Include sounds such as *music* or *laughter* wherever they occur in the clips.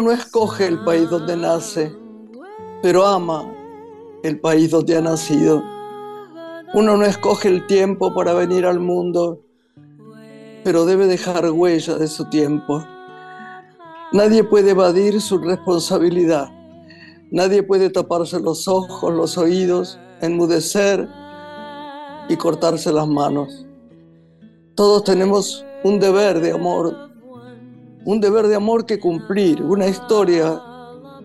Uno no escoge el país donde nace, pero ama el país donde ha nacido. Uno no escoge el tiempo para venir al mundo, pero debe dejar huella de su tiempo. Nadie puede evadir su responsabilidad. Nadie puede taparse los ojos, los oídos, enmudecer y cortarse las manos. Todos tenemos un deber de amor un deber de amor que cumplir, una historia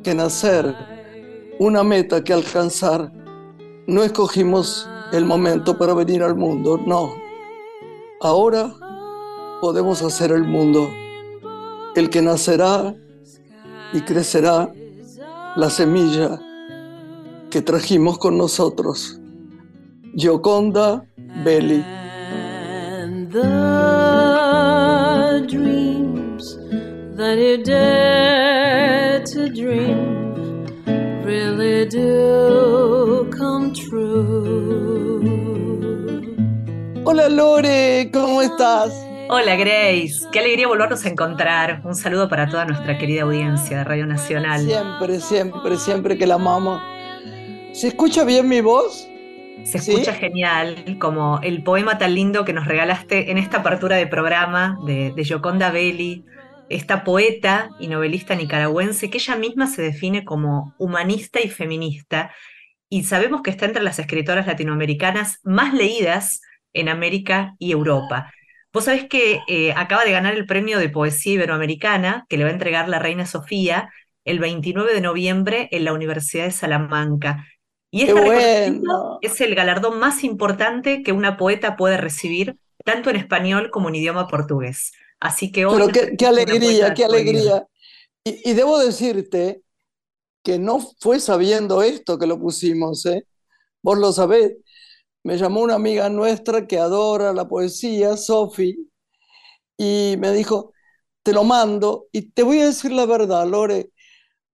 que nacer, una meta que alcanzar. No escogimos el momento para venir al mundo, no. Ahora podemos hacer el mundo, el que nacerá y crecerá la semilla que trajimos con nosotros. Gioconda Belli. That you dare to dream really do come true. Hola Lore, ¿cómo estás? Hola Grace, qué alegría volvernos a encontrar. Un saludo para toda nuestra querida audiencia de Radio Nacional. Siempre, siempre, siempre que la amamos. ¿Se escucha bien mi voz? Se escucha genial, como el poema tan lindo que nos regalaste en esta apertura de programa de, de Gioconda Belli, esta poeta y novelista nicaragüense que ella misma se define como humanista y feminista, y sabemos que está entre las escritoras latinoamericanas más leídas en América y Europa. Vos sabés que eh, acaba de ganar el premio de poesía iberoamericana que le va a entregar la reina Sofía el 29 de noviembre en la Universidad de Salamanca. Y este es el galardón más importante que una poeta puede recibir, tanto en español como en idioma portugués. Así que hoy... Pero qué, alegría, qué alegría. Y, debo decirte que no fue sabiendo esto que lo pusimos, ¿eh? Vos lo sabés. Me llamó una amiga nuestra que adora la poesía, Sofi, y me dijo, te lo mando. Y te voy a decir la verdad, Lore,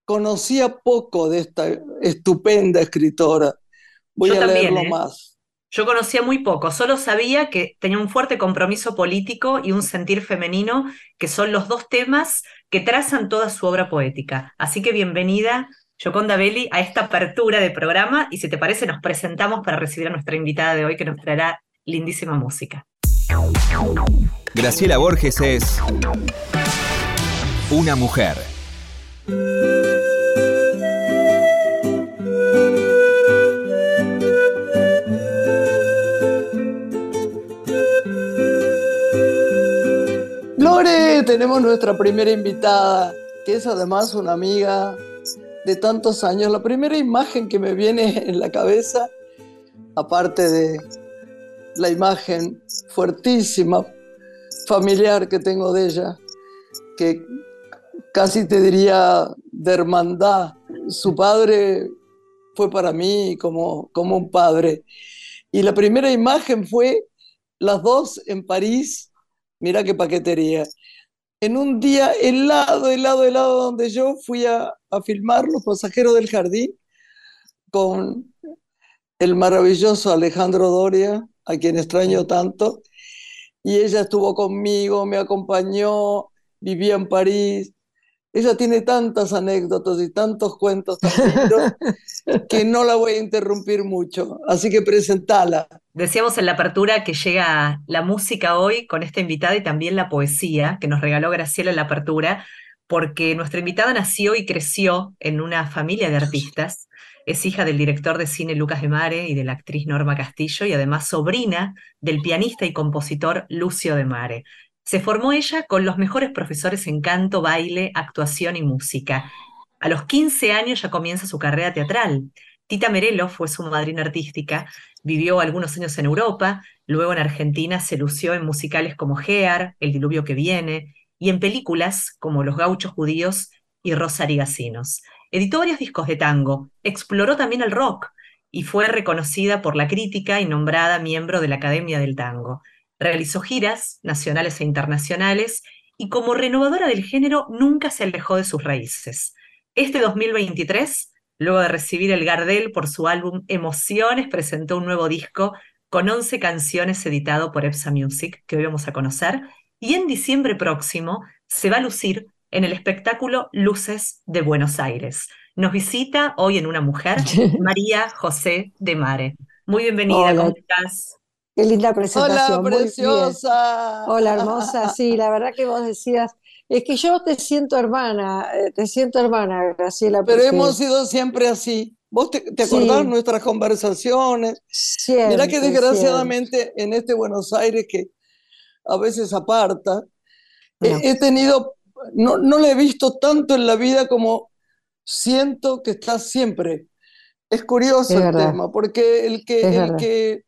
conocía poco de esta estupenda escritora. Voy a leerlo ¿eh? más. Yo conocía muy poco, solo sabía que tenía un fuerte compromiso político y un sentir femenino, que son los dos temas que trazan toda su obra poética. Así que bienvenida, Yoconda Belli, a esta apertura de programa y si te parece nos presentamos para recibir a nuestra invitada de hoy que nos traerá lindísima música. Graciela Borges es una mujer. Tenemos nuestra primera invitada, que es además una amiga de tantos años. La primera imagen que me viene *laughs* en la cabeza, aparte de la imagen fuertísima, familiar que tengo de ella, que casi te diría de hermandad. Su padre fue para mí como, como un padre. Y la primera imagen fue las dos en París, mira qué paquetería en un día helado, helado, helado, donde yo fui a, filmar Los Pasajeros del Jardín con el maravilloso Alejandro Doria, a quien extraño tanto, y ella estuvo conmigo, me acompañó, vivía en París. Ella tiene tantas anécdotas y tantos cuentos tan *laughs* que no la voy a interrumpir mucho, así que presentala. Decíamos en la apertura que llega la música hoy con esta invitada y también la poesía que nos regaló Graciela en la apertura, porque nuestra invitada nació y creció en una familia de artistas. Es hija del director de cine Lucas de Mare y de la actriz Norma Castillo y además sobrina del pianista y compositor Lucio de Mare. Se formó ella con los mejores profesores en canto, baile, actuación y música. A los 15 años ya comienza su carrera teatral. Tita Merelo fue su madrina artística Vivió algunos años en Europa, luego en Argentina se lució en musicales como Gear, El diluvio que viene, y en películas como Los gauchos judíos y Rosarigacinos. Editó varios discos de tango, exploró también el rock y fue reconocida por la crítica y nombrada miembro de la Academia del Tango. Realizó giras nacionales e internacionales y como renovadora del género nunca se alejó de sus raíces. Este 2023 Luego de recibir el Gardel por su álbum Emociones, presentó un nuevo disco con 11 canciones editado por EPSA Music, que hoy vamos a conocer, y en diciembre próximo se va a lucir en el espectáculo Luces de Buenos Aires. Nos visita hoy en Una Mujer *laughs* María José de Mare. Muy bienvenida, ¿cómo estás? Qué linda presentación. Hola, preciosa. Hola, hermosa. Sí, la verdad que vos decías, es que yo te siento hermana, eh, te siento hermana, Graciela. Pero hemos sido siempre así. ¿Vos te, acordás nuestras conversaciones? Siempre. Mira que desgraciadamente en este Buenos Aires que a veces aparta, he, tenido, no, no le he visto tanto en la vida como siento que está siempre. Es curioso el tema, porque el que, el que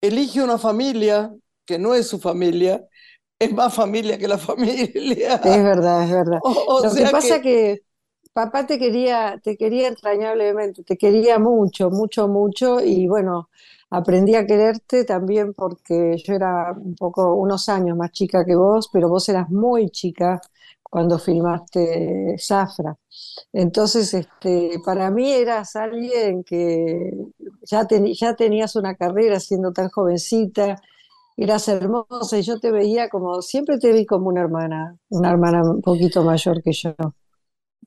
elige una familia que no es su familia, es más familia que la familia. Es verdad, es verdad. *laughs* Lo que pasa que... que papá te quería, te quería entrañablemente, te quería mucho, mucho, mucho, y bueno, aprendí a quererte también porque yo era un poco, unos años más chica que vos, pero vos eras muy chica cuando filmaste Zafra. Entonces, este, para mí eras alguien que ya, ya tenías una carrera siendo tan jovencita, eras hermosa y yo te veía como, siempre te vi como una hermana, una hermana un poquito mayor que yo.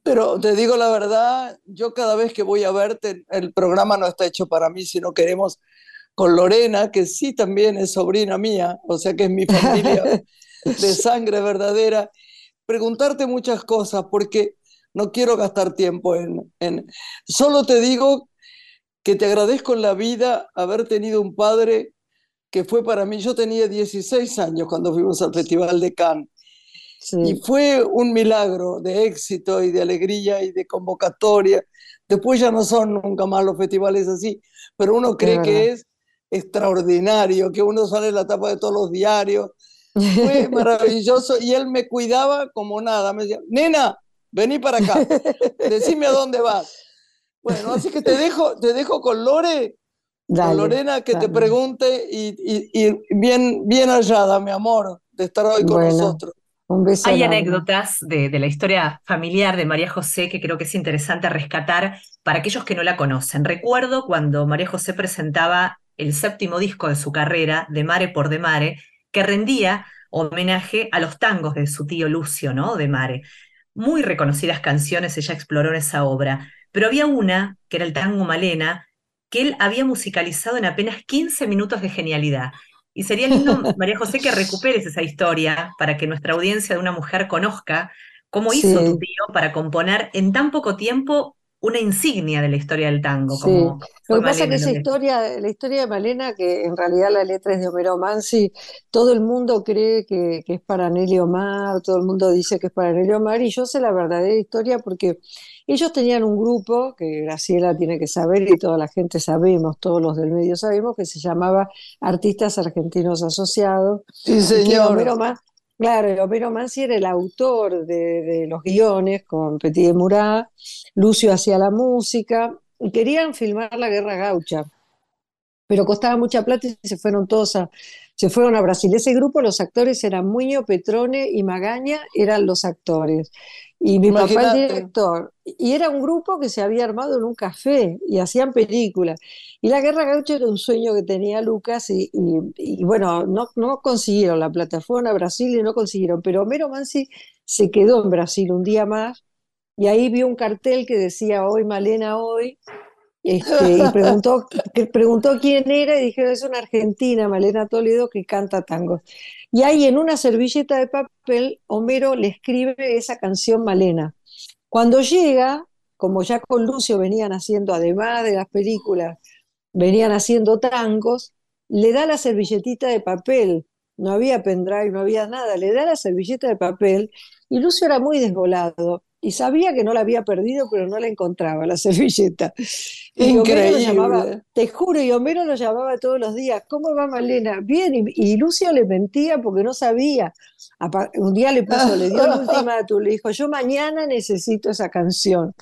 Pero te digo la verdad, yo cada vez que voy a verte, el programa no está hecho para mí, sino queremos con Lorena, que sí también es sobrina mía, o sea que es mi familia *laughs* de sangre verdadera, preguntarte muchas cosas, porque no quiero gastar tiempo en, en... Solo te digo que te agradezco en la vida haber tenido un padre que fue para mí, yo tenía 16 años cuando fuimos al Festival de Cannes. Y fue un milagro de éxito y de alegría y de convocatoria. Después ya no son nunca más los festivales así, pero uno cree que es extraordinario, que uno sale en la tapa de todos los diarios. Fue *laughs* maravilloso y él me cuidaba como nada. Me decía, nena, vení para acá, decime a dónde vas. Bueno, así que te dejo, te dejo con Lore, con Lorena, que te pregunte y, y, bien, bien hallada, mi amor, de estar hoy con nosotros. Un beso Hay anécdotas de, de, la historia familiar de María José que creo que es interesante rescatar para aquellos que no la conocen. Recuerdo cuando María José presentaba el séptimo disco de su carrera, De Mare por De Mare, que rendía homenaje a los tangos de su tío Lucio, ¿no? De Mare. Muy reconocidas canciones ella exploró en esa obra, pero había una, que era el tango Malena, que él había musicalizado en apenas 15 minutos de genialidad. Y sería lindo, *laughs* María José, que recuperes esa historia para que nuestra audiencia de una mujer conozca cómo hizo tu tío para componer en tan poco tiempo una insignia de la historia del tango. Como Lo que pasa es que esa historia, la historia de Malena, que en realidad la letra es de Homero Mansi, todo el mundo cree que, es para Nelly Omar, todo el mundo dice que es para Nelly Omar, y yo sé la verdadera historia porque ellos tenían un grupo, que Graciela tiene que saber y toda la gente sabemos, todos los del medio sabemos, que se llamaba Artistas Argentinos Asociados. Sí, señor. Claro, Homero Mansi era el autor de, los guiones con Petit de Murat, Lucio hacía la música, y querían filmar la Guerra Gaucha, pero costaba mucha plata y se fueron todos a, se fueron a Brasil. Ese grupo, los actores eran Muño, Petrone y Magaña, eran los actores. Y mi papá el director. Y era un grupo que se había armado en un café y hacían películas. Y la Guerra Gaucha era un sueño que tenía Lucas y, bueno, no, no consiguieron la plataforma a Brasil y no consiguieron. Pero Homero Mansi se quedó en Brasil un día más y ahí vio un cartel que decía hoy Malena hoy este, y preguntó, preguntó quién era y dijeron, es una argentina, Malena Toledo, que canta tango. Y ahí en una servilleta de papel, Homero le escribe esa canción Malena. Cuando llega, como ya con Lucio venían haciendo, además de las películas, venían haciendo tangos, le da la servilletita de papel, no había pendrive, no había nada, le da la servilleta de papel y Lucio era muy desvolado y sabía que no la había perdido, pero no la encontraba, la servilleta. Increíble. te juro, y Homero lo llamaba todos los días, ¿cómo va Malena? Bien, y, Lucio le mentía porque no sabía. Un día le puso, le dio el ultimátum, *laughs* le dijo, yo mañana necesito esa canción.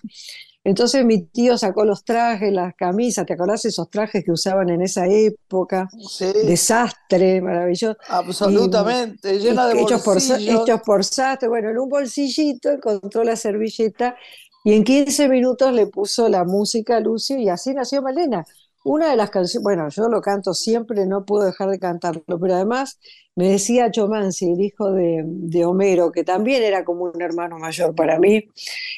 Entonces mi tío sacó los trajes, las camisas, ¿te acordás esos trajes que usaban en esa época? Sí. Desastre, maravilloso. Absolutamente, llena de hechos por, hechos por sastre. Bueno, en un bolsillito encontró la servilleta y en 15 minutos le puso la música a Lucio y así nació Malena. Una de las canciones, bueno, yo lo canto siempre, no puedo dejar de cantarlo, pero además me decía Chomansi, el hijo de, Homero, que también era como un hermano mayor para mí,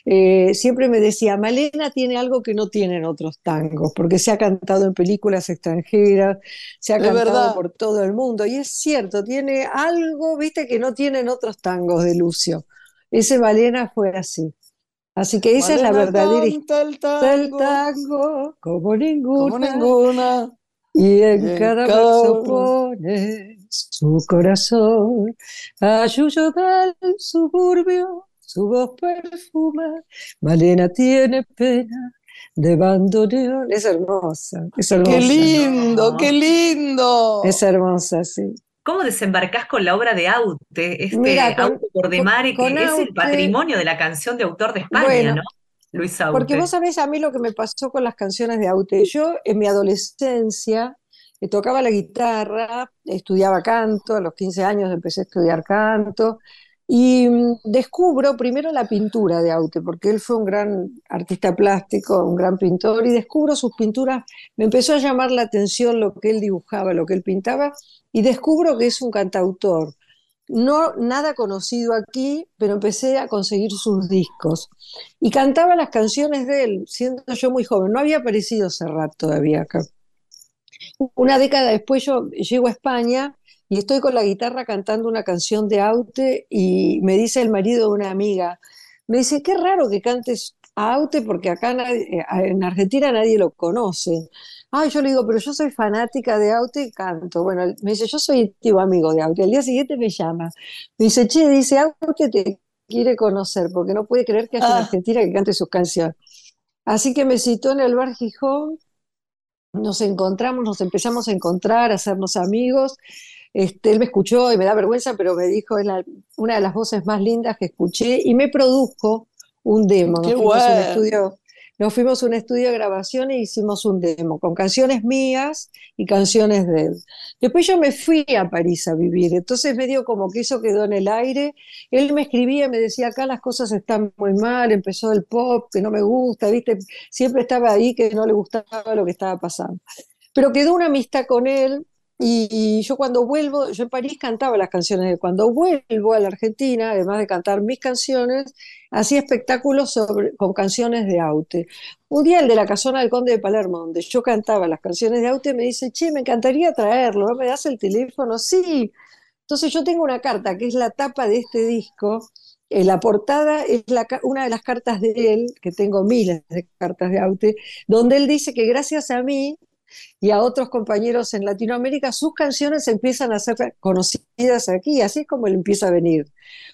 eh, siempre me decía, Malena tiene algo que no tienen otros tangos, porque se ha cantado en películas extranjeras, se ha cantado por todo el mundo, y es cierto, tiene algo, viste, que no tienen otros tangos de Lucio. Ese Malena fue así. Así que esa es la verdadera del tango, como ninguna. Como ninguna. Y en, cada, verso pone su corazón. A Yuyo del suburbio, su voz perfuma. Malena tiene pena de bandoneón. Es hermosa, es hermosa. Qué lindo, qué lindo. Es hermosa, sí. ¿Cómo desembarcás con la obra de Aute, este Aute por que es el patrimonio de la canción de autor de España, ¿no? Luis Aute. Porque vos sabés a mí lo que me pasó con las canciones de Aute. Yo en mi adolescencia eh, tocaba la guitarra, estudiaba canto, a los 15 años empecé a estudiar canto, y mm, descubro primero la pintura de Aute, porque él fue un gran artista plástico, un gran pintor, y descubro sus pinturas, me empezó a llamar la atención lo que él dibujaba, lo que él pintaba, y descubro que es un cantautor. No nada conocido aquí, pero empecé a conseguir sus discos. Y cantaba las canciones de él, siendo yo muy joven. No había aparecido Serrat todavía acá. Una década después yo llego a España y estoy con la guitarra cantando una canción de Aute y me dice el marido de una amiga, me dice, qué raro que cantes a Aute porque acá eh, en Argentina nadie lo conoce. Ay, yo le digo, pero yo soy fanática de Aute y canto. Bueno, me dice, yo soy tío amigo de Aute. Al día siguiente me llama. Me dice, che, dice, Aute te quiere conocer porque no puede creer que haya en ah. Argentina que cante sus canciones. Así que me citó en el bar Gijón, nos encontramos, nos empezamos a encontrar, a hacernos amigos. Este, él me escuchó y me da vergüenza, pero me dijo, es una de las voces más lindas que escuché y me produjo un demo. Qué un estudio nos fuimos a un estudio de grabación e hicimos un demo con canciones mías y canciones de él. Después yo me fui a París a vivir, entonces medio como que eso quedó en el aire. Él me escribía, me decía, acá las cosas están muy mal, empezó el pop, que no me gusta, ¿viste? Siempre estaba ahí que no le gustaba lo que estaba pasando. Pero quedó una amistad con él y yo cuando vuelvo, yo en París cantaba las canciones de cuando vuelvo a la Argentina, además de cantar mis canciones, hacía espectáculos con canciones de Aute. Un día el de la casona del Conde de Palermo, donde yo cantaba las canciones de Aute, me dice, che, me encantaría traerlo, ¿no me das el teléfono? Sí. Entonces yo tengo una carta que es la tapa de este disco. La portada es una de las cartas de él, que tengo miles de cartas de Aute, donde él dice que gracias a mí y a otros compañeros en Latinoamérica, sus canciones empiezan a ser conocidas aquí, así es como él empieza a venir.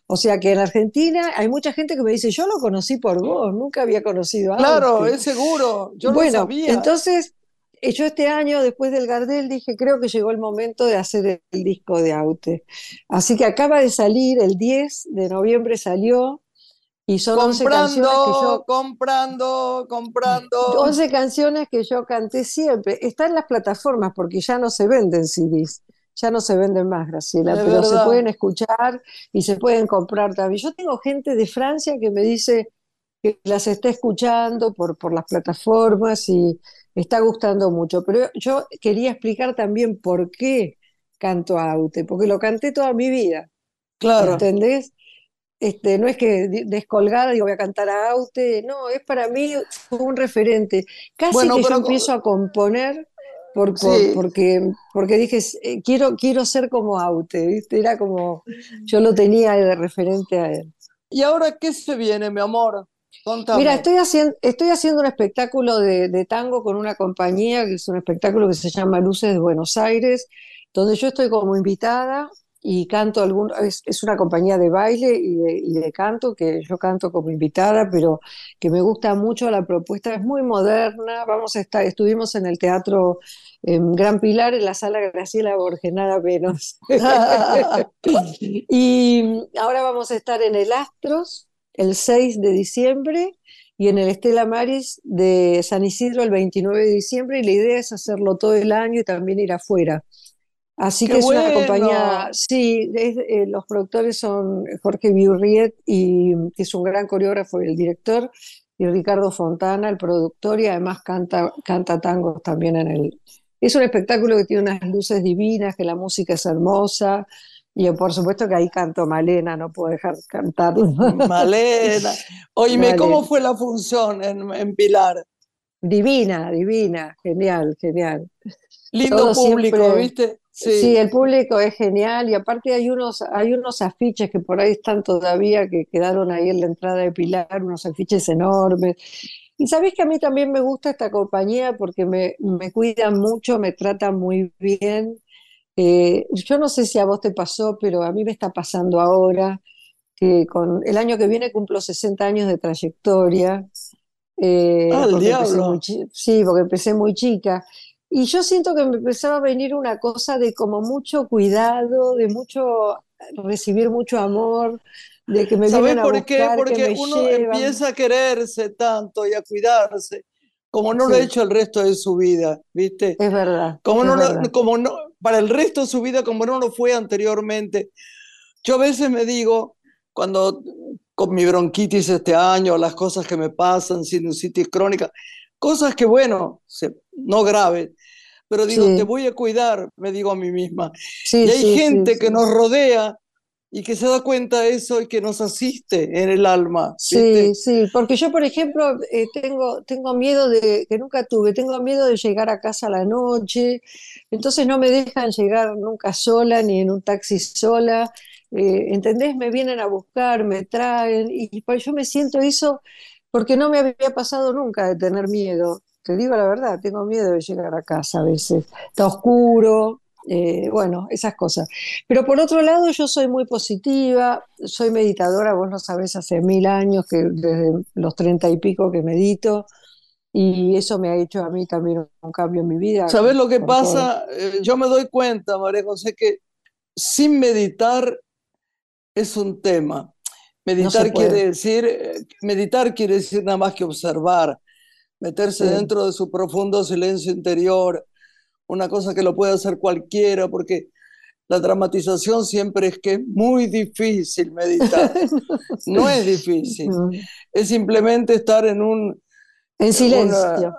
O sea que en Argentina hay mucha gente que me dice, yo lo conocí por vos, nunca había conocido a Claro, es seguro, yo bueno, lo sabía. Entonces, eh, yo este año, después del Gardel, dije, creo que llegó el momento de hacer el disco de Aute. Así que acaba de salir, el 10 de noviembre salió, y son comprando, 11 canciones que yo. Comprando, comprando. 11 canciones que yo canté siempre. Están en las plataformas porque ya no se venden CDs. Ya no se venden más, Graciela, pero se pueden escuchar y se pueden comprar también. Yo tengo gente de Francia que me dice que las está escuchando por, por las plataformas y está gustando mucho. Pero yo quería explicar también por qué canto Aute, porque lo canté toda mi vida. Claro. ¿Entendés? Este, no es que descolgada digo voy a cantar a Aute, no, es para mí un referente. Casi que yo empiezo a componer por, porque, porque dije, eh, quiero, quiero ser como Aute, ¿viste? Era como, yo lo tenía de referente a él. ¿Y ahora qué se viene, mi amor? Mira, estoy haciendo, estoy haciendo un espectáculo de, de, tango con una compañía, que es un espectáculo que se llama Luces de Buenos Aires, donde yo estoy como invitada y canto algún, es, es, una compañía de baile y de, y de, canto que yo canto como invitada, pero que me gusta mucho la propuesta, es muy moderna, vamos a estar, estuvimos en el teatro en Gran Pilar, en la sala Graciela Borges, nada menos. *laughs* y ahora vamos a estar en el Astros el 6 de diciembre y en el Estela Maris de San Isidro el 29 de diciembre y la idea es hacerlo todo el año y también ir afuera. Así que es una compañía, sí, eh, los productores son Jorge Biurriet, y, que es un gran coreógrafo y el director, y Ricardo Fontana, el productor, y además canta, canta tangos también en el... Es un espectáculo que tiene unas luces divinas, que la música es hermosa, y por supuesto que ahí canto Malena, no puedo dejar cantar. Malena. *laughs* Oíme, ¿cómo fue la función en, Pilar? Divina, divina, genial, genial. Lindo público, ¿viste? Sí. el público es genial y aparte hay unos, hay unos afiches que por ahí están todavía, que quedaron ahí en la entrada de Pilar, unos afiches enormes. Y sabés que a mí también me gusta esta compañía porque me, me cuidan mucho, me tratan muy bien. Eh, yo no sé si a vos te pasó, pero a mí me está pasando ahora que con el año que viene cumplo 60 años de trayectoria. Eh, ah, diablo. sí, porque empecé muy chica. Y yo siento que me empezaba a venir una cosa de como mucho cuidado, de mucho recibir mucho amor, de que me ¿Sabes por qué? Porque uno empieza a quererse tanto y a cuidarse, como no lo ha hecho el resto de su vida, ¿viste? Es verdad. Como no, como no, para el resto de su vida, como no lo fue anteriormente. Yo a veces me digo, cuando con mi bronquitis este año, las cosas que me pasan, sinusitis crónica, cosas que, bueno, no graves, pero digo, te voy a cuidar, me digo a mí misma. y hay gente que nos rodea y que se da cuenta de eso y que nos asiste en el alma. Sí, sí, porque yo, por ejemplo, eh, tengo, tengo miedo de, que nunca tuve, tengo miedo de llegar a casa a la noche, entonces no me dejan llegar nunca sola ni en un taxi sola. Eh, ¿Entendés? Me vienen a buscar, me traen, y pues yo me siento eso porque no me había pasado nunca de tener miedo. Te digo la verdad, tengo miedo de llegar a casa a veces. Está oscuro, eh, bueno, esas cosas. Pero por otro lado, yo soy muy positiva, soy meditadora, vos lo sabés, hace mil años, que desde los treinta y pico que medito, y eso me ha hecho a mí también un cambio en mi vida. ¿Sabés lo que pasa? Eh, yo me doy cuenta, María José, que sin meditar es un tema. Meditar quiere decir, meditar quiere decir nada más que observar, meterse dentro de su profundo silencio interior, una cosa que lo puede hacer cualquiera, porque la dramatización siempre es que es muy difícil meditar. *laughs* no es difícil, es simplemente estar en un... En silencio.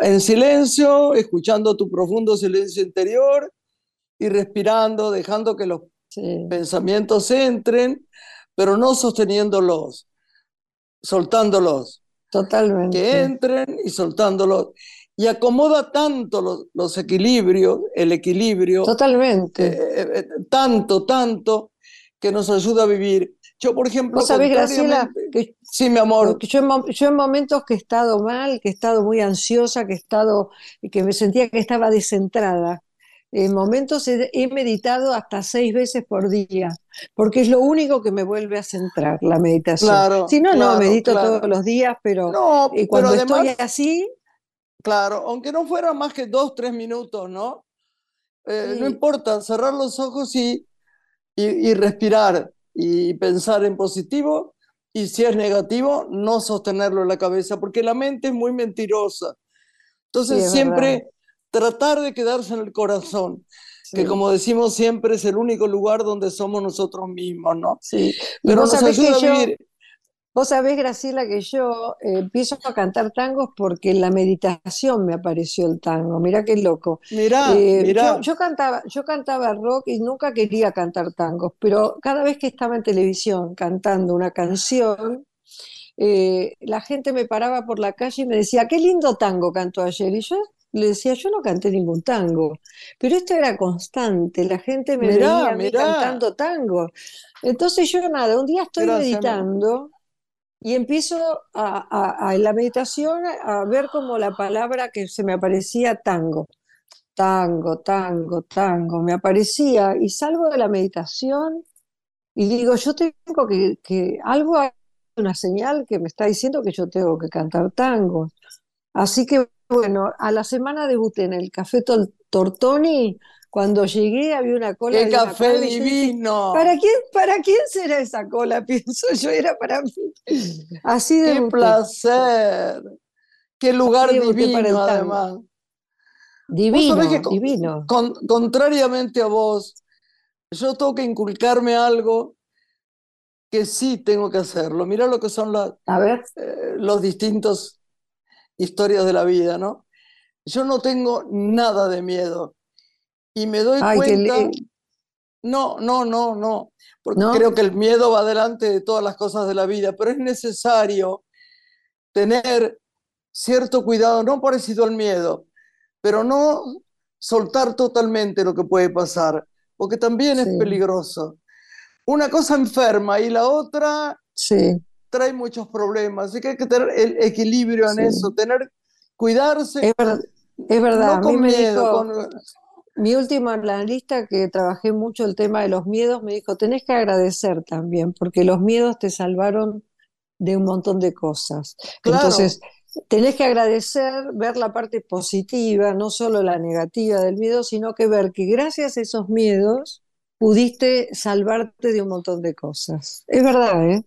en silencio, escuchando tu profundo silencio interior y respirando, dejando que los pensamientos entren, pero no sosteniéndolos, soltándolos. Totalmente. Que entren y soltándolos. Y acomoda tanto los, equilibrios, el equilibrio. Totalmente. Eh, eh, tanto, tanto, que nos ayuda a vivir. Yo, por ejemplo. ¿Vos Graciela? Que, sí, mi amor. yo, yo, en momentos que he estado mal, que he estado muy ansiosa, que he estado. que me sentía que estaba descentrada. En momentos he, meditado hasta seis veces por día, porque es lo único que me vuelve a centrar, la meditación. Claro, si no, no, medito todos los días, pero no, eh, cuando estoy así... Claro, aunque no fuera más que dos, tres minutos, ¿no? Eh, no importa, cerrar los ojos y, y, respirar y pensar en positivo y si es negativo, no sostenerlo en la cabeza, porque la mente es muy mentirosa. Entonces siempre tratar de quedarse en el corazón, que como decimos siempre es el único lugar donde somos nosotros mismos, ¿no? Sí. Pero nos ayuda a vivir. Vos sabés, Graciela, que yo eh, empiezo a cantar tangos porque en la meditación me apareció el tango. Mirá qué loco. Mirá, eh, mirá. Yo, cantaba, yo cantaba rock y nunca quería cantar tangos, pero cada vez que estaba en televisión cantando una canción, eh, la gente me paraba por la calle y me decía, qué lindo tango cantó ayer. Y yo le decía, yo no canté ningún tango, pero esto era constante, la gente me veía cantando tango. Entonces yo nada, un día estoy meditando y empiezo a, en la meditación a ver como la palabra que se me aparecía tango, tango, tango, tango, me aparecía y salgo de la meditación y digo, yo tengo que, que algo una señal que me está diciendo que yo tengo que cantar tango. Así que bueno, a la semana debuté en el Café Tortoni. Cuando llegué había una cola. ¡Qué café divino! ¿para quién, ¿Para quién será esa cola? *laughs* Pienso yo, era para mí. Así de. ¡Qué placer! ¡Qué lugar divino, además! Divino, divino. contrariamente a vos, yo tengo que inculcarme algo que sí tengo que hacerlo. Mira lo que son la- A ver, eh, los distintos historias de la vida, ¿no? Yo no tengo nada de miedo y me doy ay, cuenta, no, no, no, no, porque ¿No? creo que el miedo va delante de todas las cosas de la vida, pero es necesario tener cierto cuidado, no parecido al miedo, pero no soltar totalmente lo que puede pasar, porque también es peligroso. Una cosa enferma y la otra sí, trae muchos problemas, así que hay que tener el equilibrio en Sí. eso, tener, cuidarse, es, ver- es verdad. no A mí con me miedo, dijo con- mi último analista que trabajé mucho el tema de los miedos, me dijo, tenés que agradecer también, porque los miedos te salvaron de un montón de cosas. Claro. Entonces, tenés que agradecer, ver la parte positiva, no solo la negativa del miedo, sino que ver que gracias a esos miedos pudiste salvarte de un montón de cosas. Es verdad, ¿eh?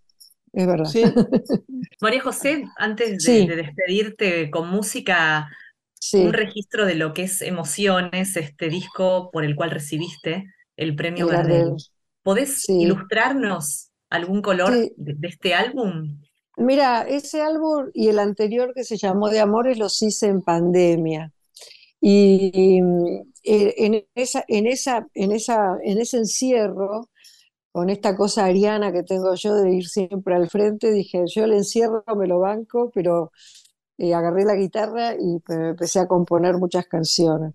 Es verdad. Sí, *laughs* María José, antes de, Sí. de despedirte con música, Sí. un registro de lo que es Emociones, este disco por el cual recibiste el premio El Gardel. Gardel. ¿Podés Sí. ilustrarnos algún color Sí. de, de este álbum? Mira, ese álbum y el anterior que se llamó De Amores los hice en pandemia. Y mm, eh, en esa, en esa, en esa, en ese encierro, con esta cosa ariana que tengo yo de ir siempre al frente, dije, yo el encierro me lo banco, pero eh, agarré la guitarra y empecé a componer muchas canciones.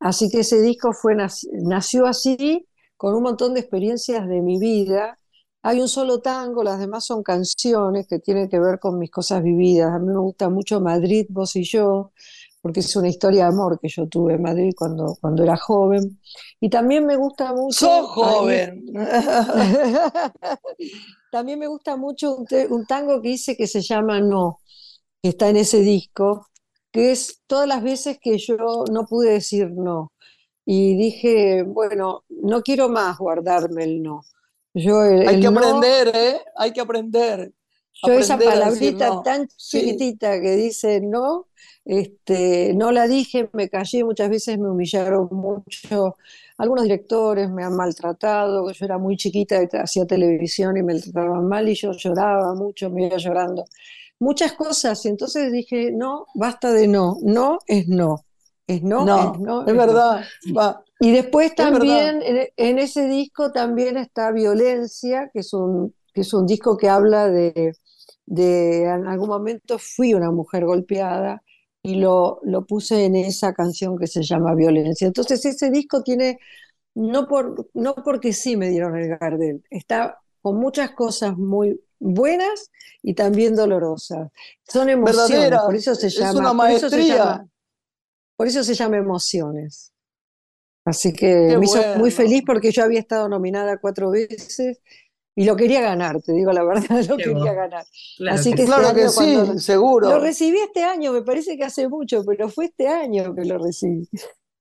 Así que ese disco fue, nac- nació así, con un montón de experiencias de mi vida. Hay un solo tango, las demás son canciones que tienen que ver con mis cosas vividas. A mí me gusta mucho Madrid, vos y yo, porque es una historia de amor que yo tuve en Madrid cuando, cuando era joven. Y también me gusta mucho... sos joven. También *laughs* me gusta mucho un, un tango que hice que se llama No, que está en ese disco, que es todas las veces que yo no pude decir no. Y dije, bueno, no quiero más guardarme el no. Yo el, Hay el que no, aprender, ¿eh? Hay que aprender. Yo esa palabrita no. tan Sí. chiquitita que dice no, este, no la dije, me callé, muchas veces me humillaron mucho. Algunos directores me han maltratado, yo era muy chiquita, hacía televisión y me trataban mal y yo lloraba mucho, me iba llorando. Muchas cosas, y entonces dije, no, basta de no, no es no, es no, No, es no, es es no. verdad. Va. Y después también en, en ese disco también está Violencia, que es un, que es un disco que habla de, de en algún momento fui una mujer golpeada y lo, lo puse en esa canción que se llama Violencia. Entonces ese disco tiene, no, por, no porque sí me dieron el Gardel, está con muchas cosas muy buenas y también dolorosas. Son emociones, Verdadera. por eso se Es llama, una por eso se maestría. llama, por eso se llama Emociones. Así que Qué me hizo muy bueno. feliz porque yo había estado nominada cuatro veces y lo quería ganar, te digo la verdad, *laughs* lo quería ganar. Claro Así que este Claro que sí, cuando lo seguro. recibí este año, me parece que hace mucho, pero fue este año que lo recibí.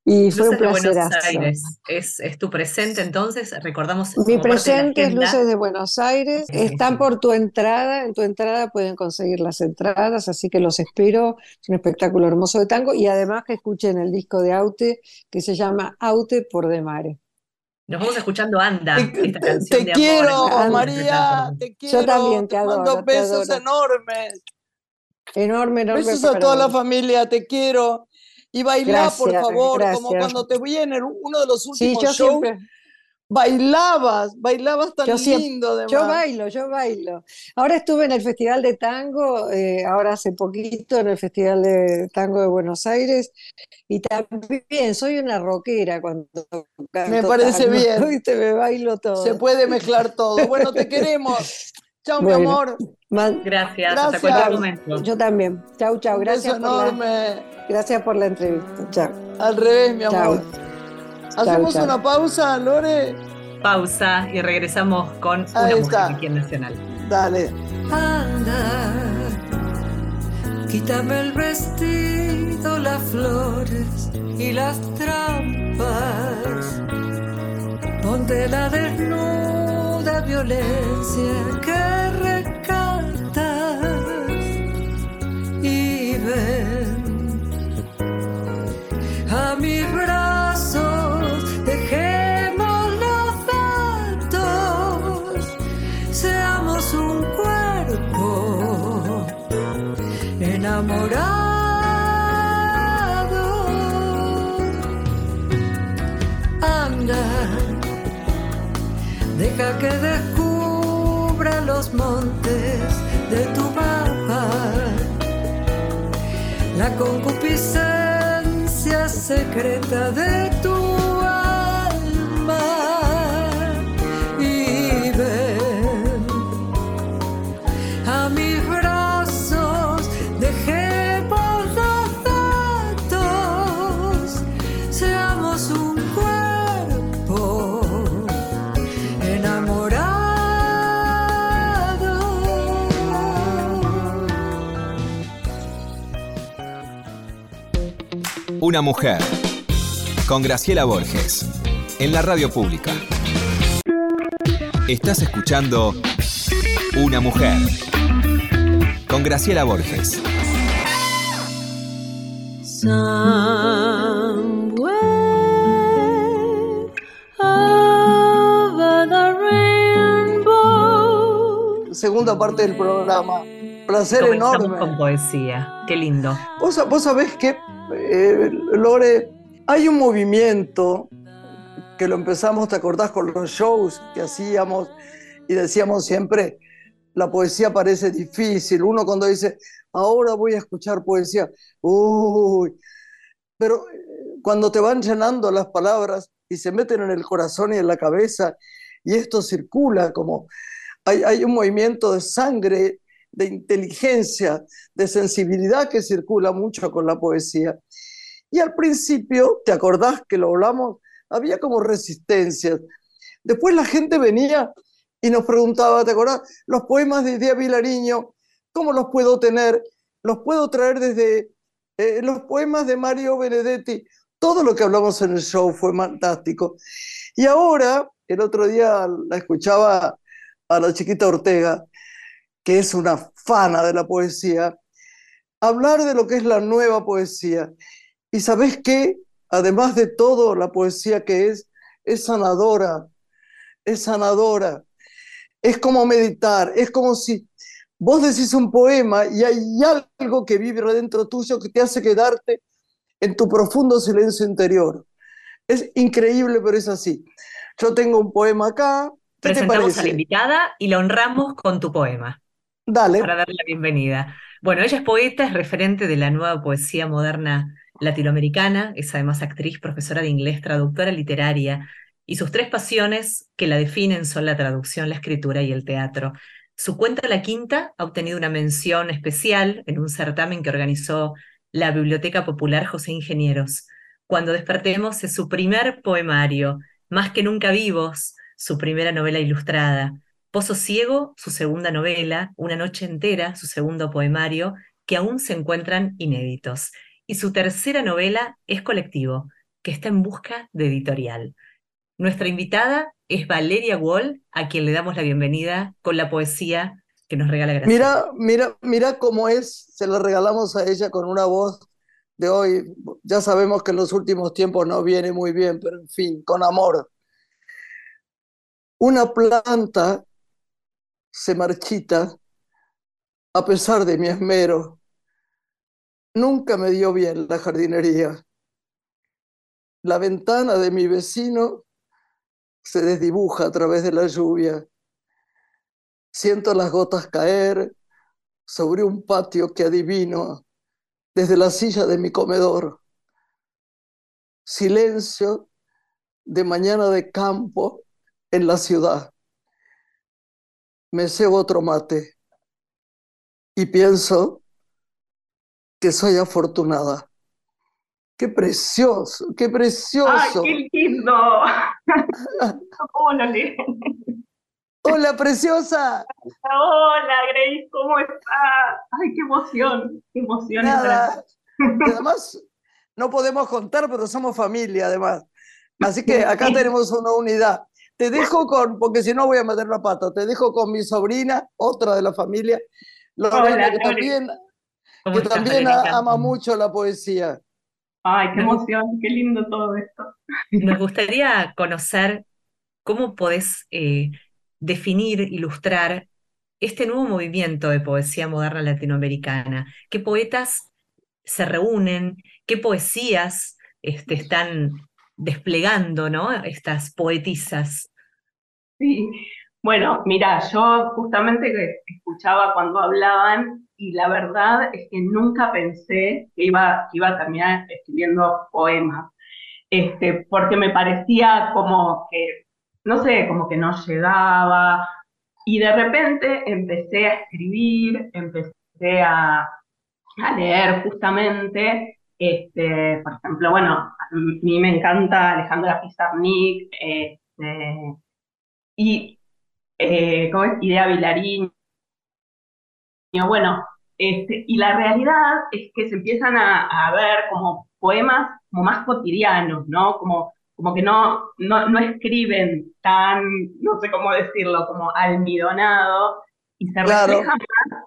Y fue un Luces de Buenos placerazo. Aires es, es tu presente, entonces recordamos Mi presente es. Luces de Buenos Aires. Sí, Están por tu entrada. En tu entrada pueden conseguir las entradas, así que los espero. Es un espectáculo hermoso de tango. Y además que escuchen el disco de Aute que se llama Aute por de Mare. Nos vamos escuchando Anda, Te, esta canción te de quiero, amor. María, te quiero. también te adoro, mando te besos adoro. enormes. Enorme, enorme. Besos a toda la familia, te quiero. Y bailá, por Gracias, favor, como cuando te vi en el- uno de los Sí, últimos yo shows, siempre. Bailabas, bailabas tan Yo siempre- lindo además. Yo bailo, yo bailo. Ahora estuve en el Festival de Tango, eh, ahora hace poquito en el Festival de Tango de Buenos Aires, y también soy una rockera cuando canto Me parece tango, bien. *laughs* ¿viste? Me bailo todo. Se puede mezclar todo. Bueno, te *laughs* queremos. Chao, mi amor. Man- Gracias, hasta Gracias. cualquier momento. yo también. Chau, chau. Un Gracias beso por la, enorme. gracias por la entrevista. Chao. Al revés, mi Chao. amor. Hacemos una pausa, Lore. Pausa y regresamos con Ahí una está. mujer aquí en Nacional. Dale. Anda, quítame el vestido, las flores y las trampas. Ponte la desnuda violencia que que descubra los montes de tu mapa, la concupiscencia secreta de tu Una mujer. Con Graciela Borges. En la radio pública. Estás escuchando Una mujer. Con Graciela Borges. Somewhere over the rainbow. Segunda parte del programa. Placer Comenzamos enorme. con poesía. Qué lindo. Vos, vos sabés que, eh, Lore, hay un movimiento que lo empezamos, ¿te acordás? Con los shows que hacíamos y decíamos siempre, la poesía parece difícil. Uno cuando dice, ahora voy a escuchar poesía, uy, pero eh, cuando te van llenando las palabras y se meten en el corazón y en la cabeza y esto circula como hay, hay un movimiento de sangre, de inteligencia, de sensibilidad que circula mucho con la poesía. Y al principio, ¿te acordás que lo hablamos? Había como resistencias. Después la gente venía y nos preguntaba, ¿te acordás? Los poemas de Díaz Vilariño, ¿cómo los puedo tener? Los puedo traer desde eh, los poemas de Mario Benedetti. Todo lo que hablamos en el show fue fantástico. Y ahora, el otro día la escuchaba a la chiquita Ortega, que es una fana de la poesía, hablar de lo que es la nueva poesía. Y sabes qué, además de todo, la poesía que es, es sanadora, es sanadora. Es como meditar, es como si vos decís un poema y hay algo que vive dentro tuyo que te hace quedarte en tu profundo silencio interior. Es increíble, pero es así. Yo tengo un poema acá. ¿Qué te Presentamos a la parece? invitada y la honramos con tu poema Para darle la bienvenida. Bueno, ella es poeta, es referente de la nueva poesía moderna latinoamericana, es además actriz, profesora de inglés, traductora literaria, y sus tres pasiones que la definen son la traducción, la escritura y el teatro. Su cuenta La Quinta ha obtenido una mención especial en un certamen que organizó la Biblioteca Popular José Ingenieros. Cuando despertemos es su primer poemario, Más que nunca vivos, su primera novela ilustrada. Pozo Ciego, su segunda novela, Una noche entera, su segundo poemario, que aún se encuentran inéditos. Y su tercera novela es Colectivo, que está en busca de editorial. Nuestra invitada es Valeria Wall, a quien le damos la bienvenida con la poesía que nos regala. Mira, mira, mira cómo es, se la regalamos a ella con una voz de hoy. Ya sabemos que en los últimos tiempos no viene muy bien, pero en fin, con amor. Una planta se marchita a pesar de mi esmero. Nunca me dio bien la jardinería. La ventana de mi vecino se desdibuja a través de la lluvia. Siento las gotas caer sobre un patio que adivino desde la silla de mi comedor. Silencio de mañana de campo en la ciudad. Me cebo otro mate y pienso que soy afortunada. Qué precioso, qué ¡Ay, precioso. qué lindo! ¿Cómo lo leen? Hola, preciosa. Hola, Grace, ¿cómo estás? ¡Ay, qué emoción! ¡Qué emoción! Nada. Además, no podemos contar, pero somos familia, además. Así que acá tenemos una unidad. Te dejo con, porque si no voy a meter la pata, te dejo con mi sobrina, otra de la familia, Lorena, Hola, que también, ¿Cómo que estás, también Verónica? ama mucho la poesía. ¡Ay, qué emoción! ¡Qué lindo todo esto! Nos gustaría conocer cómo podés eh, definir, ilustrar este nuevo movimiento de poesía moderna latinoamericana? ¿Qué poetas se reúnen? ¿Qué poesías este, están desplegando, ¿no? Estas poetisas. Sí, bueno, mira, yo justamente escuchaba cuando hablaban y la verdad es que nunca pensé que iba, iba a terminar escribiendo poemas, este, porque me parecía como que, no sé, como que no llegaba, y de repente empecé a escribir, empecé a, a leer justamente, este, por ejemplo, bueno, a mí me encanta Alejandra Pizarnik, este, y eh, ¿cómo es? Idea Vilariño, bueno, este, y la realidad es que se empiezan a, ver como poemas como más cotidianos, ¿no? Como, como que no, no, no escriben tan, no sé cómo decirlo, como almidonado, y se reflejan más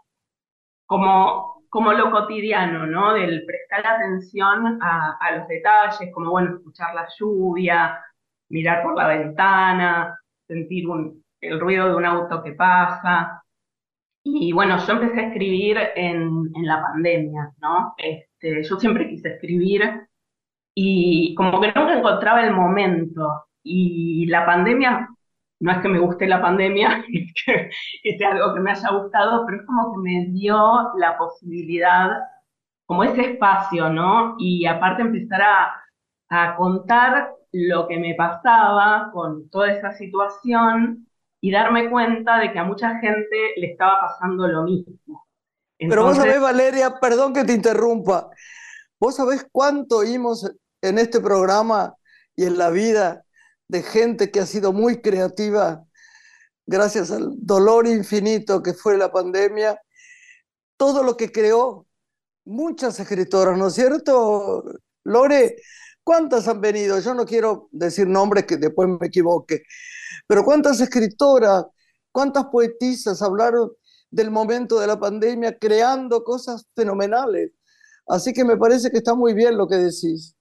como, como lo cotidiano, ¿no? Del prestar atención a, los detalles, como, bueno, escuchar la lluvia, mirar por la ventana, sentir el ruido de un auto que pasa. Y bueno, yo empecé a escribir en, en la pandemia, ¿no? Este, yo siempre quise escribir y como que nunca encontraba el momento. Y la pandemia, no es que me guste la pandemia, *laughs* es que es algo que me haya gustado, pero es como que me dio la posibilidad, como ese espacio, ¿no? Y aparte empezar a, a contar lo que me pasaba con toda esa situación y darme cuenta de que a mucha gente le estaba pasando lo mismo. Pero vos sabés, Valeria, perdón que te interrumpa, vos sabés cuánto oímos en este programa y en la vida de gente que ha sido muy creativa gracias al dolor infinito que fue la pandemia, todo lo que creó muchas escritoras, ¿no es cierto, Lore? ¿Cuántas han venido? Yo no quiero decir nombres que después me equivoque, pero ¿cuántas escritoras, cuántas poetisas hablaron del momento de la pandemia creando cosas fenomenales? Así que me parece que está muy bien lo que decís.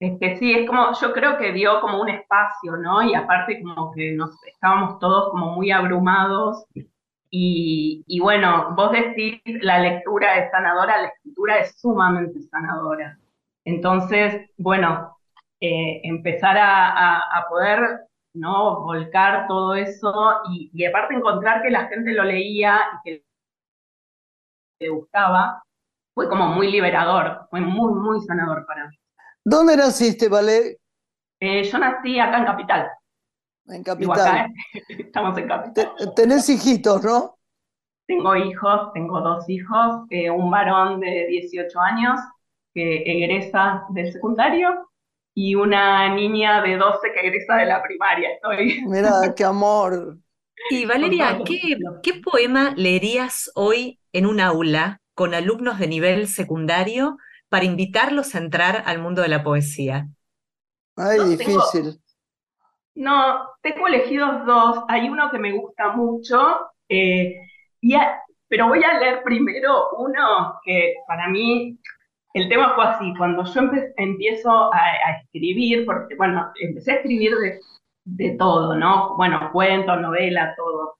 Es que sí, es como, yo creo que dio como un espacio, ¿no? Y aparte como que nos estábamos todos como muy abrumados. Y, y bueno, vos decís, la lectura es sanadora, la escritura es sumamente sanadora. Entonces, bueno, eh, empezar a, poder ¿no? volcar todo eso y, aparte encontrar que la gente lo leía y que le gustaba, fue como muy liberador, fue muy, muy sanador para mí. ¿Dónde naciste, Vale? Eh, yo nací acá en Capital. En Capital. *laughs* estamos en Capital. Tenés hijitos, ¿no? Tengo hijos, tengo dos hijos, eh, un varón de 18 años que egresa del secundario y una niña de 12 que egresa de la primaria. Estoy. *laughs* Mira, qué amor. Y Valeria, ¿qué, ¿qué poema leerías hoy en un aula con alumnos de nivel secundario para invitarlos a entrar al mundo de la poesía? Ay, difícil. no, tengo elegidos dos. Hay uno que me gusta mucho, eh, y pero voy a leer primero uno que para mí el tema fue así, cuando yo empiezo a, escribir, porque bueno, empecé a escribir de, todo, ¿no? Bueno, cuentos, novela, todo.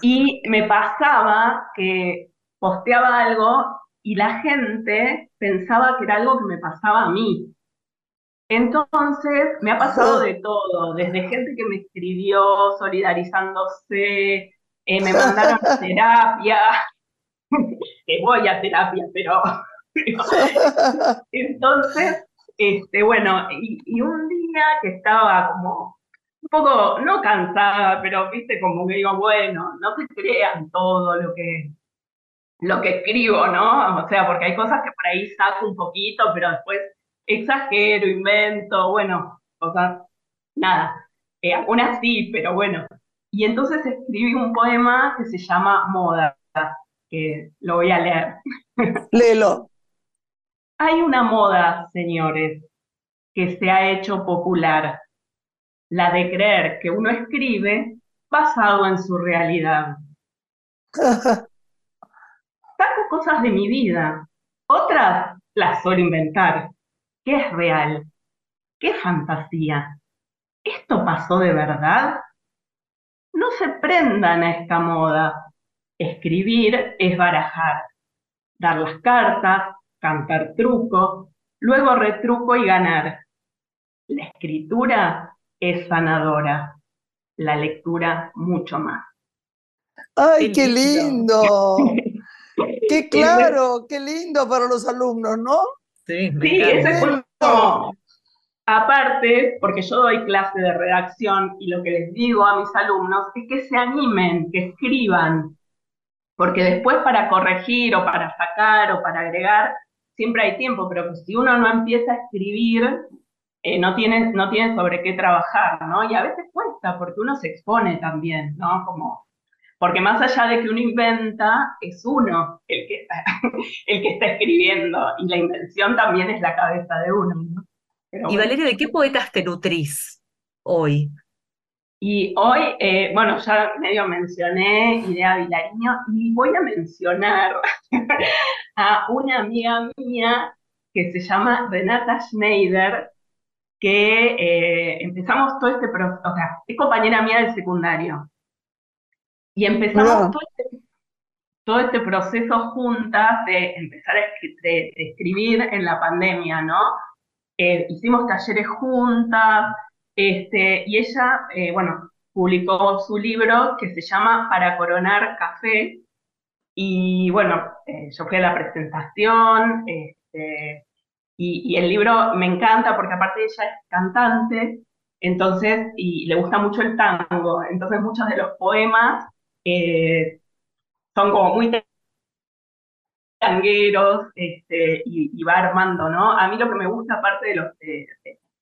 Y me pasaba que posteaba algo y la gente pensaba que era algo que me pasaba a mí. Entonces, me ha pasado de todo, desde gente que me escribió solidarizándose, eh, me *laughs* mandaron a terapia, *laughs* que voy a terapia, pero *laughs* Entonces, este, bueno, y, un día que estaba como un poco, no cansada, pero viste, como que digo, bueno, no se crean todo lo que, lo que escribo, ¿no? O sea, porque hay cosas que por ahí saco un poquito, pero después exagero, invento, bueno, cosas, nada, eh, algunas sí, pero bueno. Y entonces escribí un poema que se llama Moda, que lo voy a leer. *laughs* Léelo. Hay una moda, señores, que se ha hecho popular, la de creer que uno escribe basado en su realidad. *laughs* Cosas de mi vida, otras las suelo inventar. ¿Qué es real? ¿Qué fantasía? ¿Esto pasó de verdad? no se prendan a esta moda. Escribir es barajar, dar las cartas, cantar truco, luego retruco y ganar. La escritura es sanadora, la lectura mucho más. ¡Ay, qué lindo! *laughs* ¡Qué claro! ¡Qué lindo para los alumnos, ¿no? Sí, Sí, ese fue como, aparte, porque yo doy clase de redacción y lo que les digo a mis alumnos es que se animen, que escriban, porque después para corregir o para sacar o para agregar, siempre hay tiempo, pero que si uno no empieza a escribir, eh, no tiene, no tiene sobre qué trabajar, ¿no? Y a veces cuesta, porque uno se expone también, ¿no? Como, porque más allá de que uno inventa, es uno el que está, *laughs* el que está escribiendo, y la invención también es la cabeza de uno, ¿no? Pero Y bueno. Valeria, ¿de qué poetas te nutrís hoy? Y hoy, eh, bueno, ya medio mencioné Idea Vilariño y voy a mencionar *laughs* a una amiga mía que se llama Renata Schneider, que eh, empezamos todo este proceso, o sea, es compañera mía del secundario. Y empezamos todo este, todo este proceso juntas de empezar a escri- de- de escribir en la pandemia, ¿no? Eh, hicimos talleres juntas, este, y ella, eh, bueno, publicó su libro que se llama Para Coronar Café. Y bueno, eh, yo fui a la presentación, este, y, y el libro me encanta porque aparte ella es cantante, entonces, y le gusta mucho el tango, entonces muchos de los poemas eh, son como muy tangueros, este, y, y va armando, ¿no? A mí lo que me gusta, aparte de los, de,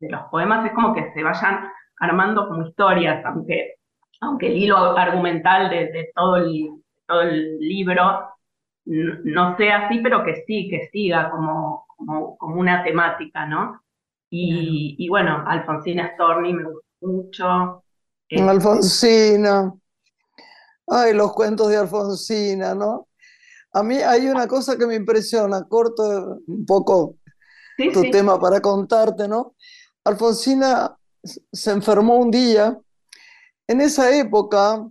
los poemas, es como que se vayan armando como historias, aunque, aunque el hilo argumental de, de todo el, todo el libro no sea así, pero que sí, que siga como, como, como una temática, ¿no? Y, y bueno, Alfonsina Storni me gusta mucho. Alfonsina. Ay, los cuentos de Alfonsina, ¿no? A mí hay una cosa que me impresiona, corto un poco sí, tu sí. tema para contarte, ¿no? Alfonsina se enfermó un día. En esa época,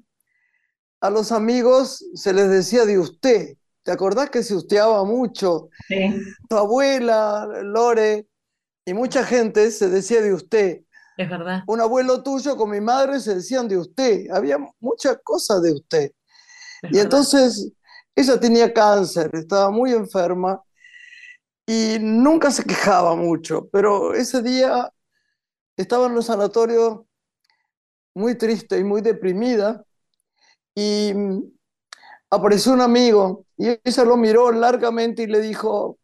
a los amigos se les decía de usted. ¿Te acordás que se usteaba mucho? sí. Tu abuela, Lore, y mucha gente se decía de usted. Es verdad. Un abuelo tuyo con mi madre se decían de usted. Había muchas cosas de usted. es Y verdad. entonces ella tenía cáncer, estaba muy enferma y nunca se quejaba mucho, pero ese día estaba en el sanatorio muy triste y muy deprimida y mm, apareció un amigo y ella lo miró largamente y le dijo,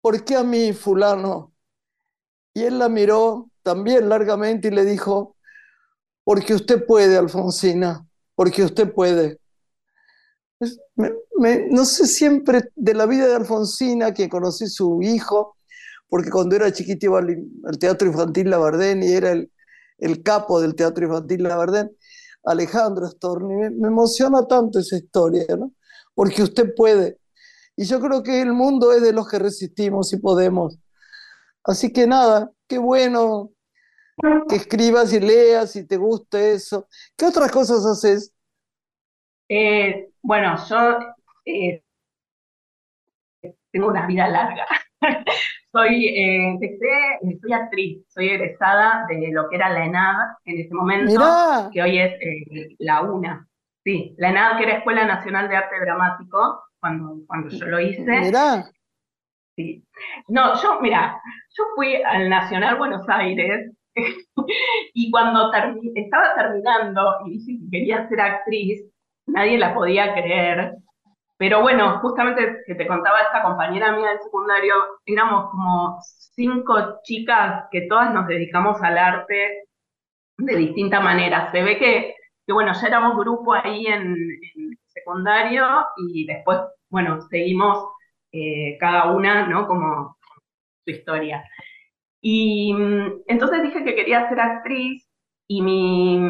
¿por qué a mí, fulano? Y él la miró también largamente y le dijo, porque usted puede, Alfonsina, porque usted puede. No sé siempre de la vida de Alfonsina, que conocí su hijo, porque cuando era chiquita iba al, al Teatro Infantil Labardén y era el, el capo del Teatro Infantil Labardén, Alejandro Storni. Me, me emociona tanto esa historia, ¿no? Porque usted puede. Y yo creo que el mundo es de los que resistimos y podemos. Así que nada, qué bueno que escribas y leas y te guste eso. ¿Qué otras cosas haces? Eh, bueno, yo eh, tengo una vida larga. *laughs* Soy, eh, empecé, soy actriz, soy egresada de lo que era la ENAD en ese momento, Mirá, que hoy es la UNA. Sí, la ENAD, que era Escuela Nacional de Arte Dramático, cuando, cuando yo lo hice. mirá. Sí. No, yo, mira, yo fui al Nacional Buenos Aires *laughs* y cuando estaba terminando y dije que quería ser actriz, nadie la podía creer. Pero bueno, justamente que te contaba esta compañera mía del secundario, éramos como cinco chicas que todas nos dedicamos al arte de distinta manera. Se ve que, que bueno, ya éramos grupo ahí en, en secundario y después, bueno, seguimos eh, cada una, ¿no? Como su historia. Y mm, entonces dije que quería ser actriz y mi,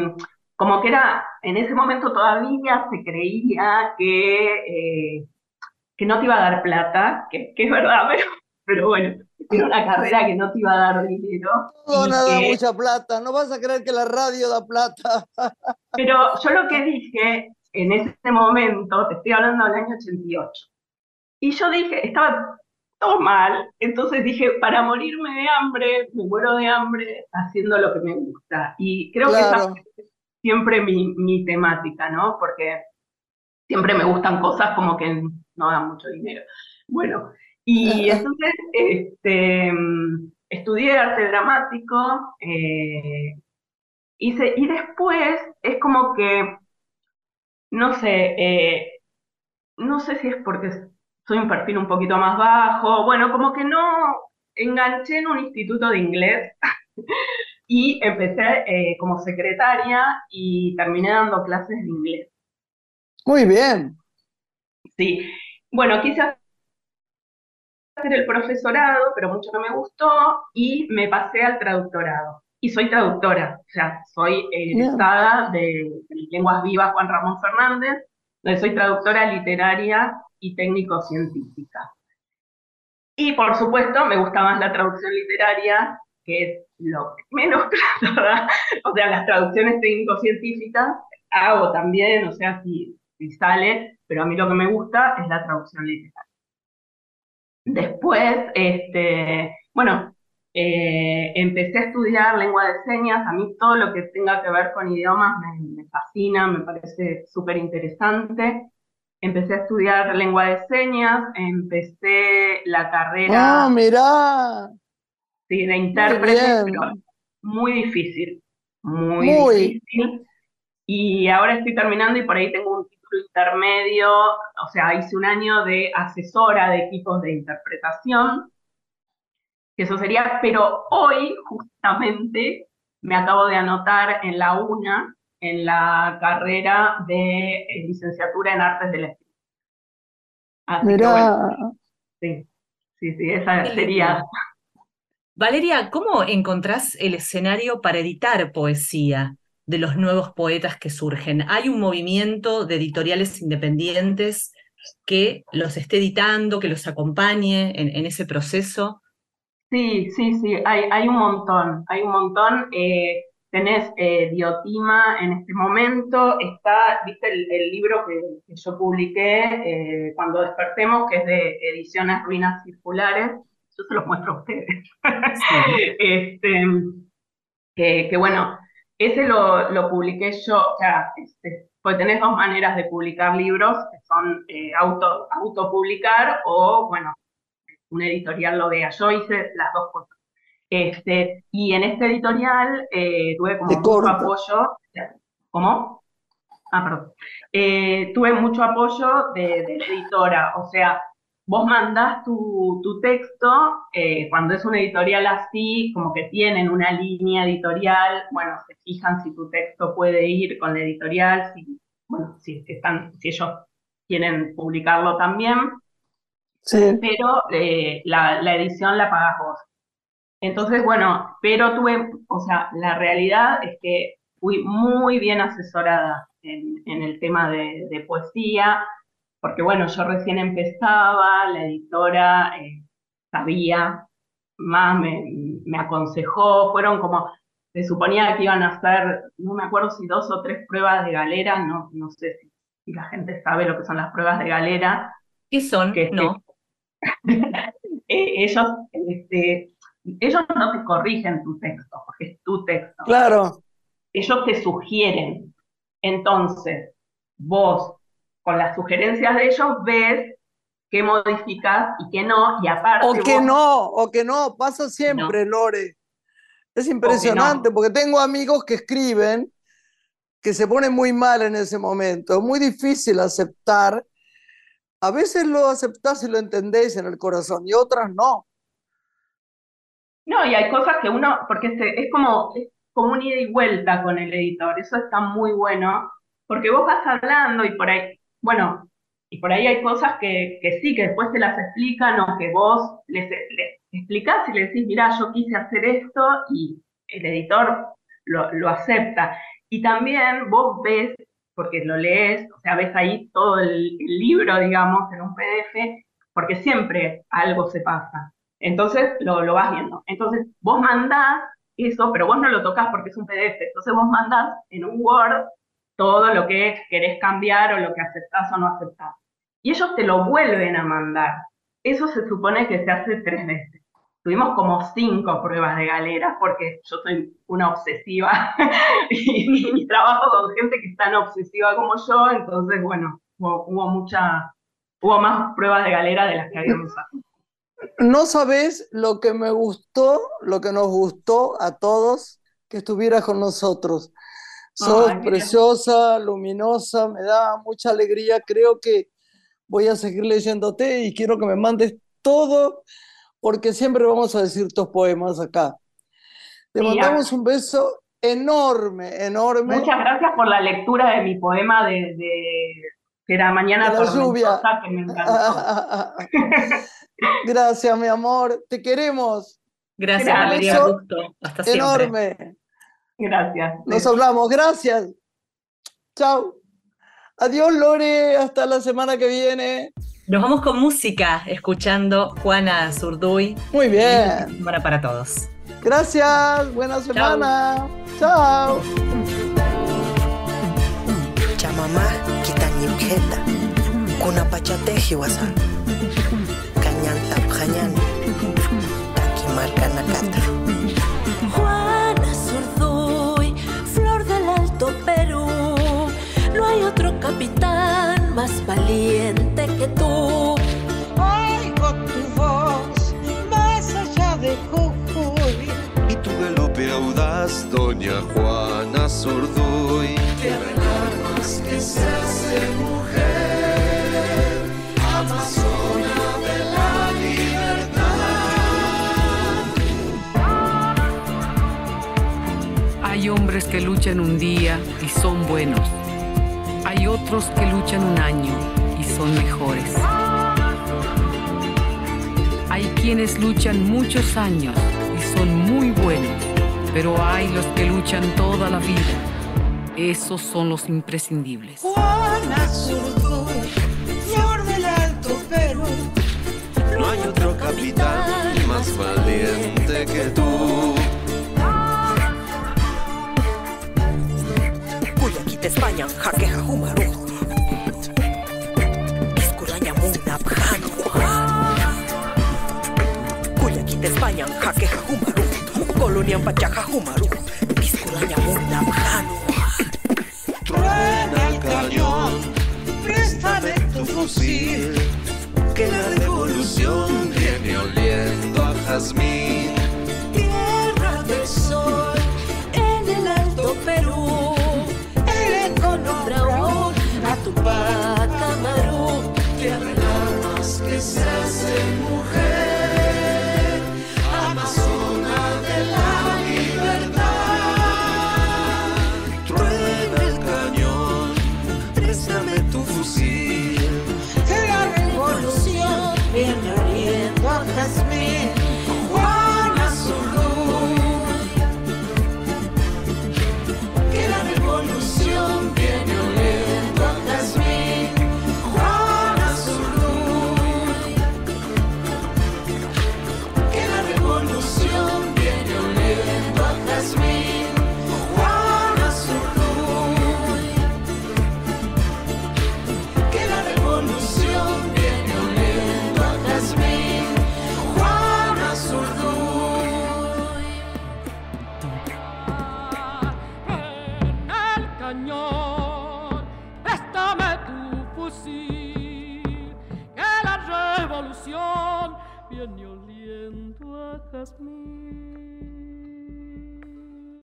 como que era, en ese momento todavía se creía que, eh, que no te iba a dar plata, que, que es verdad, *laughs* pero, pero bueno, era una carrera que no te iba a dar dinero. Todo no da que- mucha plata. No vas a creer que la radio da plata. *laughs* Pero yo lo que dije en ese momento, te estoy hablando del año 88, y yo dije, estaba todo mal, entonces dije, para morirme de hambre, me muero de hambre haciendo lo que me gusta. Y creo que esa fue siempre mi, mi temática, ¿no? Porque siempre me gustan cosas como que no dan mucho dinero. Bueno, y *laughs* entonces este, estudié arte dramático, eh, hice, y después es como que, no sé, eh, no sé si es porque soy un perfil un poquito más bajo, bueno, como que no enganché en un instituto de inglés *laughs* y empecé eh, como secretaria y terminé dando clases de inglés. Muy bien. Sí, bueno, quise hacer el profesorado, pero mucho no me gustó y me pasé al traductorado. Y soy traductora, o sea, soy eh, egresada de, de Lenguas Vivas Juan Ramón Fernández, donde soy traductora literaria y técnico-científica. Y por supuesto, me gusta más la traducción literaria, que es lo menos *laughs* plata da. O sea, las traducciones técnico-científicas hago también, o sea, si, si sale, pero a mí lo que me gusta es la traducción literaria. Después, este, bueno, eh, empecé a estudiar lengua de señas. A mí todo lo que tenga que ver con idiomas me, me fascina, me parece súper interesante. Empecé a estudiar lengua de señas, empecé la carrera Ah, mirá. sí, de intérprete, bien. pero muy difícil, muy Muy. difícil. Y ahora estoy terminando y por ahí tengo un título intermedio, o sea, hice un año de asesora de equipos de interpretación, que eso sería, pero hoy justamente me acabo de anotar en la UNA, en la carrera de eh, licenciatura en artes de la escritura. Así que Mirá. bueno, sí, sí, sí, esa sería. Valeria, ¿cómo encontrás el escenario para editar poesía de los nuevos poetas que surgen? ¿Hay un movimiento de editoriales independientes que los esté editando, que los acompañe en, en ese proceso? Sí, sí, sí, hay, hay un montón, hay un montón. eh, tenés eh, Diotima en este momento, está, viste el, el libro que, que yo publiqué, eh, Cuando despertemos, que es de Ediciones Ruinas Circulares, yo se los muestro a ustedes. *laughs* Este, que, que bueno, ese lo, lo publiqué yo, o sea, este, pues tenés dos maneras de publicar libros, que son eh, auto, autopublicar o, bueno, un editorial lo vea. Yo hice las dos cosas. Este, y en este editorial eh, tuve como mucho apoyo. ¿Cómo? Ah, perdón. Eh, tuve mucho apoyo de, de la editora, o sea, vos mandás tu, tu texto, eh, cuando es una editorial así, como que tienen una línea editorial, bueno, se fijan si tu texto puede ir con la editorial, si, bueno, si, están, si ellos quieren publicarlo también Sí. pero la, la edición la pagás vos. Entonces, bueno, pero tuve, o sea, la realidad es que fui muy bien asesorada en, en el tema de, de poesía, porque bueno, yo recién empezaba, la editora eh, sabía más, me, me aconsejó, fueron como, se suponía que iban a hacer, no me acuerdo si dos o tres pruebas de galera, no, no sé si, si la gente sabe lo que son las pruebas de galera, ¿Qué son? que, No. *laughs* eh, ellos, este, ellos no te corrigen tu texto, porque es tu texto. Claro. Ellos te sugieren. Entonces, vos, con las sugerencias de ellos, ves qué modificas y qué no, y aparte O que vos- no, o que no, pasa siempre, Lore. Es impresionante porque tengo amigos que escriben que se ponen muy mal en ese momento. Es muy difícil aceptar. A veces lo aceptás y lo entendés en el corazón y otras no. No, y hay cosas que uno, porque este, es como, es como un ida y vuelta con el editor, eso está muy bueno, porque vos vas hablando y por ahí, bueno, y por ahí hay cosas que, que sí, que después te las explican o que vos les, les explicás y le decís, mirá, yo quise hacer esto y el editor lo, lo acepta. Y también vos ves, porque lo lees, o sea, ves ahí todo el, el libro, digamos, en un PDF, porque siempre algo se pasa. Entonces lo, lo vas viendo. Entonces vos mandás eso, pero vos no lo tocas porque es un PDF. Entonces vos mandás en un Word todo lo que querés cambiar o lo que aceptás o no aceptás. Y ellos te lo vuelven a mandar. Eso se supone que se hace tres veces. Tuvimos como cinco pruebas de galera porque yo soy una obsesiva *laughs* y, *laughs* trabajo con gente que es tan obsesiva como yo, entonces, bueno, hubo, hubo mucha, hubo más pruebas de galera de las que habíamos hecho. No sabes lo que me gustó, lo que nos gustó a todos que estuvieras con nosotros. Sos preciosa, luminosa, me da mucha alegría. Creo que voy a seguir leyéndote y quiero que me mandes todo, porque siempre vamos a decir tus poemas acá. Te mandamos un beso enorme, enorme. Muchas gracias por la lectura de mi poema de, que era Mañana la lluvia. que me encantó. *laughs* Gracias, mi amor. Te queremos. Gracias, Valeria. Gusto. Hasta siempre. Enorme. Gracias. Nos hablamos. Gracias. Chao. Adiós, Lore. Hasta la semana que viene. Nos vamos con música, escuchando Juana Zurduy. Muy bien. Buena para todos. Gracias. Buena semana. Chao. Chamamá, quitañimjeta. Kuna pachateji wasa. Cañanta pjañan. Taki marca nakata. Juana Zurduy, flor del Alto Perú. No hay otro capitán más valiente que tú. Oigo tu voz más allá de Jujuy. Y tu galope audaz, doña Juana Zurduy. Tierra que luchan un día y son buenos. Hay otros que luchan un año y son mejores. Hay quienes luchan muchos años y son muy buenos, pero hay los que luchan toda la vida. Esos son los imprescindibles. Juana Zurduy, flor del Alto Perú. No hay otro capitán más valiente que tú. Kuyakita España, jaqueja humaru. Iskuraña muna. Kuyakita España, jaqueja humaru. Colonia pachaja humaru. Iskuraña muna Que la revolución viene oliendo a jazmín. Tierra del sol, la revolución